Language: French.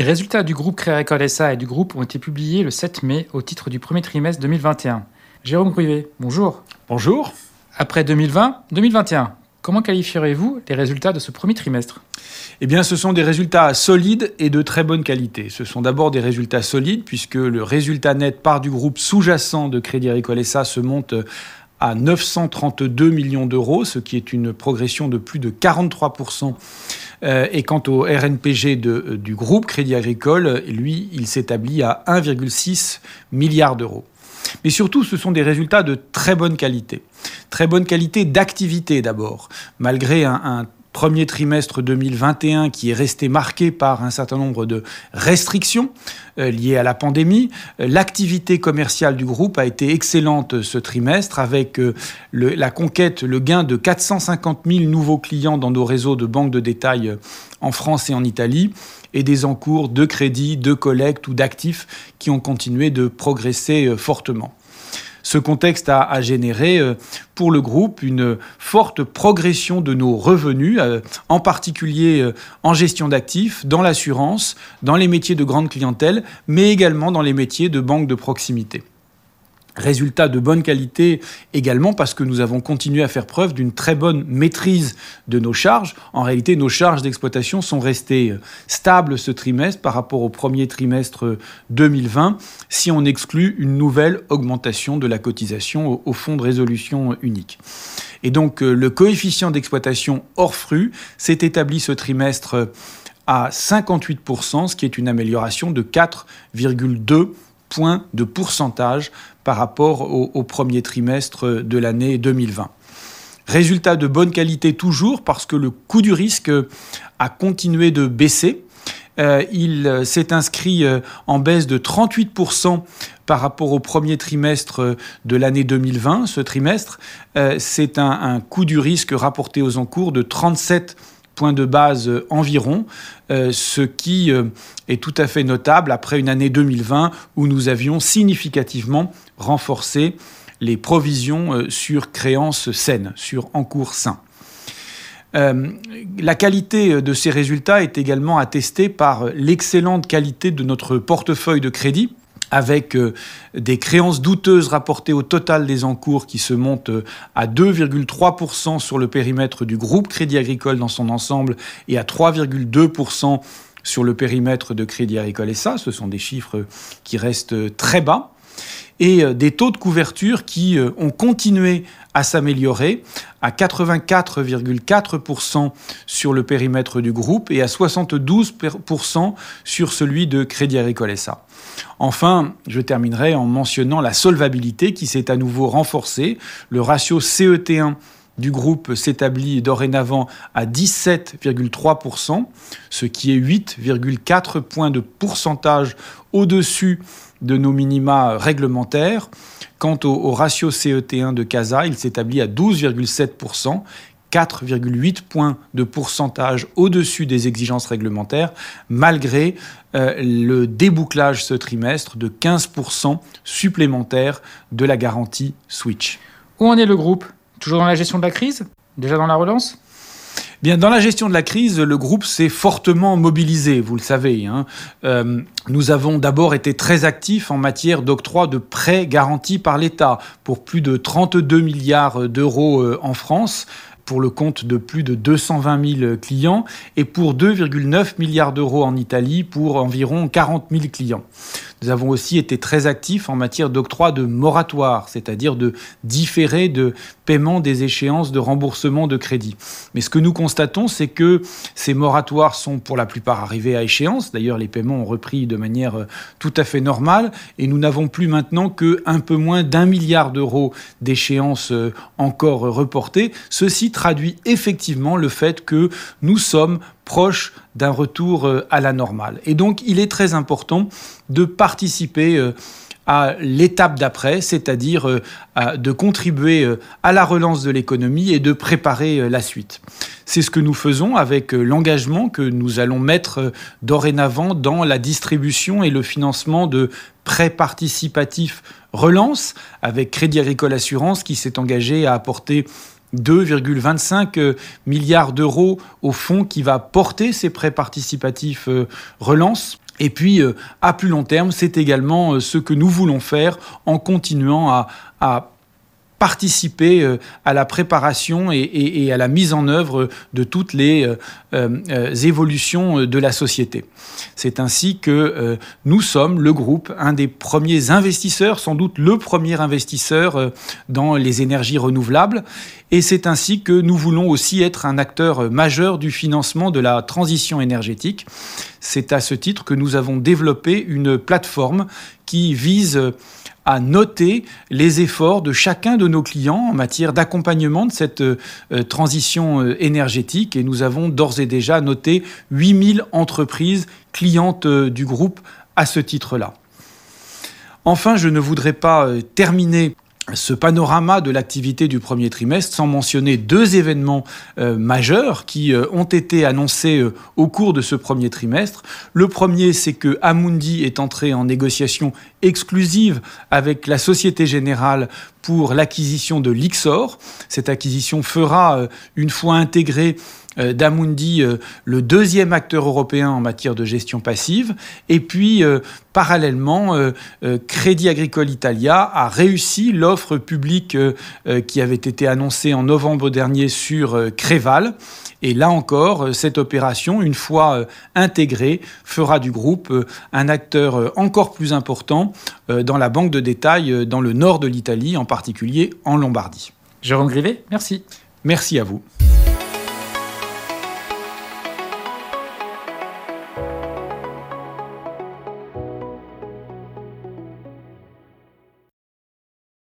Les résultats du groupe Créa École SA et du groupe ont été publiés le 7 mai au titre du premier trimestre 2021. Jérôme Gruvet, bonjour. Bonjour. Après 2020, 2021, comment qualifierez-vous les résultats de ce premier trimestre? Eh bien, ce sont des résultats solides et de très bonne qualité. Ce sont d'abord des résultats solides, puisque le résultat net part du groupe sous-jacent de Crédit Agricole SA se monte à 932 millions d'euros, ce qui est une progression de plus de 43%. Euh, et quant au RNPG de, du groupe Crédit Agricole, lui, il s'établit à 1,6 milliard d'euros. Mais surtout, ce sont des résultats de très bonne qualité. Très bonne qualité d'activité d'abord. Malgré un premier trimestre 2021 qui est resté marqué par un certain nombre de restrictions euh, liées à la pandémie. Euh, l'activité commerciale du groupe a été excellente ce trimestre avec euh, la conquête, le gain de 450 000 nouveaux clients dans nos réseaux de banques de détail en France et en Italie et des encours de crédit, de collecte ou d'actifs qui ont continué de progresser fortement. Ce contexte a, généré euh, pour le groupe une forte progression de nos revenus, euh, en particulier euh, en gestion d'actifs, dans l'assurance, dans les métiers de grande clientèle, mais également dans les métiers de banque de proximité. Résultat de bonne qualité également parce que nous avons continué à faire preuve d'une très bonne maîtrise de nos charges. En réalité, nos charges d'exploitation sont restées euh, stables ce trimestre par rapport au premier trimestre 2020 si on exclut une nouvelle augmentation de la cotisation au fonds de résolution unique. Et donc euh, le coefficient d'exploitation hors fruits s'est établi ce trimestre à 58%, ce qui est une amélioration de 4,2 points de pourcentage par rapport au, premier trimestre de l'année 2020. Résultat de bonne qualité toujours parce que le coût du risque a continué de baisser. Euh, il s'est inscrit euh, en baisse de 38% par rapport au premier trimestre de l'année 2020. Ce trimestre, euh, c'est un, un coût du risque rapporté aux encours de 37 de base environ, euh, ce qui euh, est tout à fait notable après une année 2020 où nous avions significativement renforcé les provisions euh, sur créances saines, sur encours sains. la qualité de ces résultats est également attestée par l'excellente qualité de notre portefeuille de crédit avec euh, des créances douteuses rapportées au total des encours qui se montent euh, à 2,3% sur le périmètre du groupe Crédit Agricole dans son ensemble et à 3,2% sur le périmètre de Crédit Agricole SA. Ce sont des chiffres qui restent très bas et euh, des taux de couverture qui ont continué à s'améliorer à 84,4% sur le périmètre du groupe et à 72% sur celui de Crédit Agricole SA. Enfin, je terminerai en mentionnant la solvabilité qui s'est à nouveau renforcée. Le ratio CET1 du groupe s'établit dorénavant à 17,3%, ce qui est 8,4 points de pourcentage au-dessus de nos minima réglementaires. Quant au, ratio CET1 de CASA, il s'établit à 12,7%, 4,8 points de pourcentage au-dessus des exigences réglementaires, malgré euh, le débouclage ce trimestre de 15% supplémentaire de la garantie Switch. Où en est le groupe? Toujours dans la gestion de la crise? Déjà dans la relance? Bien, dans la gestion de la crise, le groupe s'est fortement mobilisé, vous le savez. Hein. Euh, nous avons d'abord été très actifs en matière d'octroi de prêts garantis par l'État pour plus de 32 milliards d'euros euh, en France pour le compte de plus de 220 000 clients et pour 2,9 milliards d'euros en Italie pour environ 40 000 clients. Nous avons aussi été très actifs en matière d'octroi de moratoire, c'est-à-dire de différer de paiement des échéances de remboursement de crédit. Mais ce que nous constatons, c'est que ces moratoires sont pour la plupart arrivés à échéance. D'ailleurs, les paiements ont repris de manière euh, tout à fait normale et nous n'avons plus maintenant que un peu moins d'un milliard d'euros d'échéances euh, encore reportées. Ceci traduit effectivement le fait que nous sommes proche d'un retour euh, à la normale. Et donc, il est très important de participer euh, à l'étape d'après, c'est-à-dire euh, de contribuer à la relance de l'économie et de préparer la suite. C'est ce que nous faisons avec l'engagement que nous allons mettre dorénavant dans la distribution et le financement de prêts participatifs relance avec Crédit Agricole Assurance qui s'est engagé à apporter 2,25 euh, milliards d'euros au fonds qui va porter ces prêts participatifs euh, relance. Et puis, à plus long terme, c'est également ce que nous voulons faire en continuant à, participer euh, à la préparation et, à la mise en œuvre de toutes les euh, euh, évolutions de la société. C'est ainsi que nous sommes le groupe, un des premiers investisseurs, sans doute le premier investisseur dans les énergies renouvelables. Et c'est ainsi que nous voulons aussi être un acteur majeur du financement de la transition énergétique. C'est à ce titre que nous avons développé une plateforme qui vise à noter les efforts de chacun de nos clients en matière d'accompagnement de cette euh, transition euh, énergétique. Et nous avons d'ores et déjà noté 8000 entreprises clientes euh, du groupe à ce titre-là. Enfin, je ne voudrais pas terminer ce panorama de l'activité du premier trimestre sans mentionner deux événements euh, majeurs qui euh, ont été annoncés euh, au cours de ce premier trimestre. Le premier, c'est que Amundi est entré en négociation exclusive avec la Société Générale pour l'acquisition de l'Ixor. Cette acquisition fera, une fois intégrée, d'Amundi euh, le deuxième acteur européen en matière de gestion passive. Et puis, euh, parallèlement, Crédit Agricole Italia a réussi l'offre publique qui avait été annoncée en novembre dernier sur Créval. Et là encore, cette opération, une fois intégrée, fera du groupe un acteur encore plus important dans la banque de détail dans le nord de l'Italie, en particulier en Lombardie. Jérôme Grivet, merci. Merci à vous.